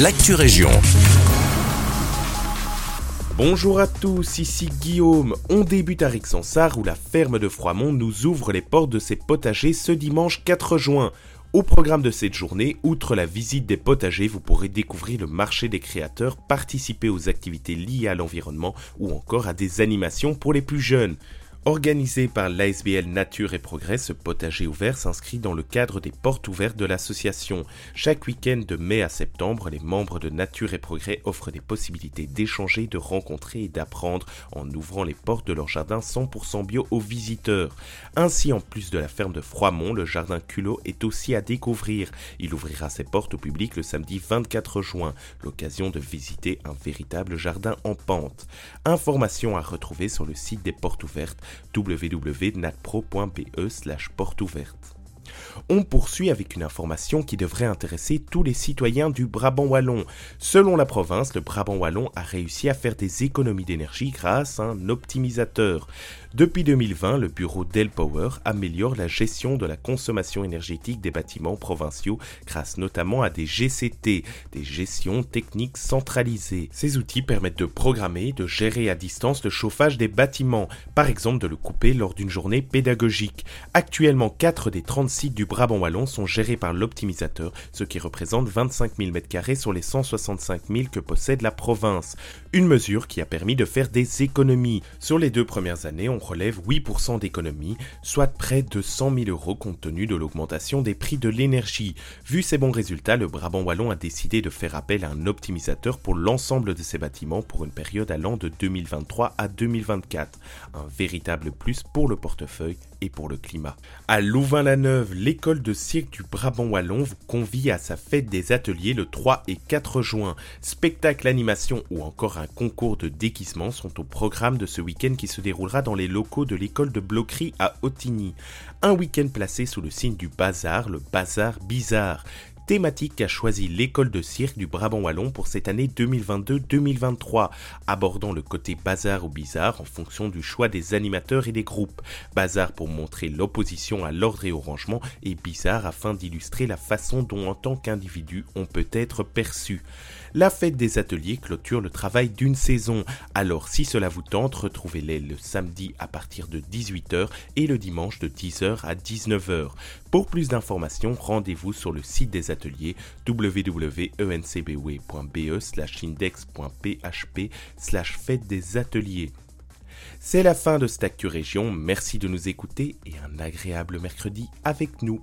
l'actu région. Bonjour à tous, ici Guillaume. On débute à Rixensart où la ferme de Froimont nous ouvre les portes de ses potagers ce dimanche 4 juin. Au programme de cette journée, outre la visite des potagers, vous pourrez découvrir le marché des créateurs, participer aux activités liées à l'environnement ou encore à des animations pour les plus jeunes. Organisé par l'ASBL Nature et Progrès, ce potager ouvert s'inscrit dans le cadre des portes ouvertes de l'association. Chaque week-end de mai à septembre, les membres de Nature et Progrès offrent des possibilités d'échanger, de rencontrer et d'apprendre en ouvrant les portes de leur jardin 100% bio aux visiteurs. Ainsi, en plus de la ferme de Froimont, le jardin Culot est aussi à découvrir. Il ouvrira ses portes au public le samedi 24 juin, l'occasion de visiter un véritable jardin en pente. Informations à retrouver sur le site des portes ouvertes www.natpro.be slash porte ouverte. On poursuit avec une information qui devrait intéresser tous les citoyens du Brabant wallon. Selon la province, le Brabant wallon a réussi à faire des économies d'énergie grâce à un optimisateur. Depuis 2020, le bureau Power améliore la gestion de la consommation énergétique des bâtiments provinciaux grâce notamment à des GCT, des gestions techniques centralisées. Ces outils permettent de programmer, de gérer à distance le chauffage des bâtiments, par exemple de le couper lors d'une journée pédagogique. Actuellement, 4 des 30 sites du Brabant Wallon sont gérés par l'optimisateur, ce qui représente 25 000 m2 sur les 165 000 que possède la province. Une mesure qui a permis de faire des économies. Sur les deux premières années, on relève 8% d'économies, soit près de 100 000 euros compte tenu de l'augmentation des prix de l'énergie. Vu ces bons résultats, le Brabant Wallon a décidé de faire appel à un optimisateur pour l'ensemble de ses bâtiments pour une période allant de 2023 à 2024. Un véritable plus pour le portefeuille et pour le climat. À Louvain-la-Neuve, l'école de cirque du Brabant Wallon vous convie à sa fête des ateliers le 3 et 4 juin. Spectacle, animation ou encore un concours de déguisement sont au programme de ce week-end qui se déroulera dans les locaux de l'école de Bloquerie à Ottigny. Un week-end placé sous le signe du bazar, le bazar bizarre thématique qu'a choisi l'école de cirque du Brabant Wallon pour cette année 2022-2023, abordant le côté bazar ou bizarre en fonction du choix des animateurs et des groupes. Bazar pour montrer l'opposition à l'ordre et au rangement et bizarre afin d'illustrer la façon dont en tant qu'individu on peut être perçu. La fête des ateliers clôture le travail d'une saison, alors si cela vous tente, retrouvez-les le samedi à partir de 18h et le dimanche de 10h à 19h. Pour plus d'informations, rendez-vous sur le site des ateliers www.encbwe.be slash index.php slash fête des ateliers. C'est la fin de cette merci de nous écouter et un agréable mercredi avec nous.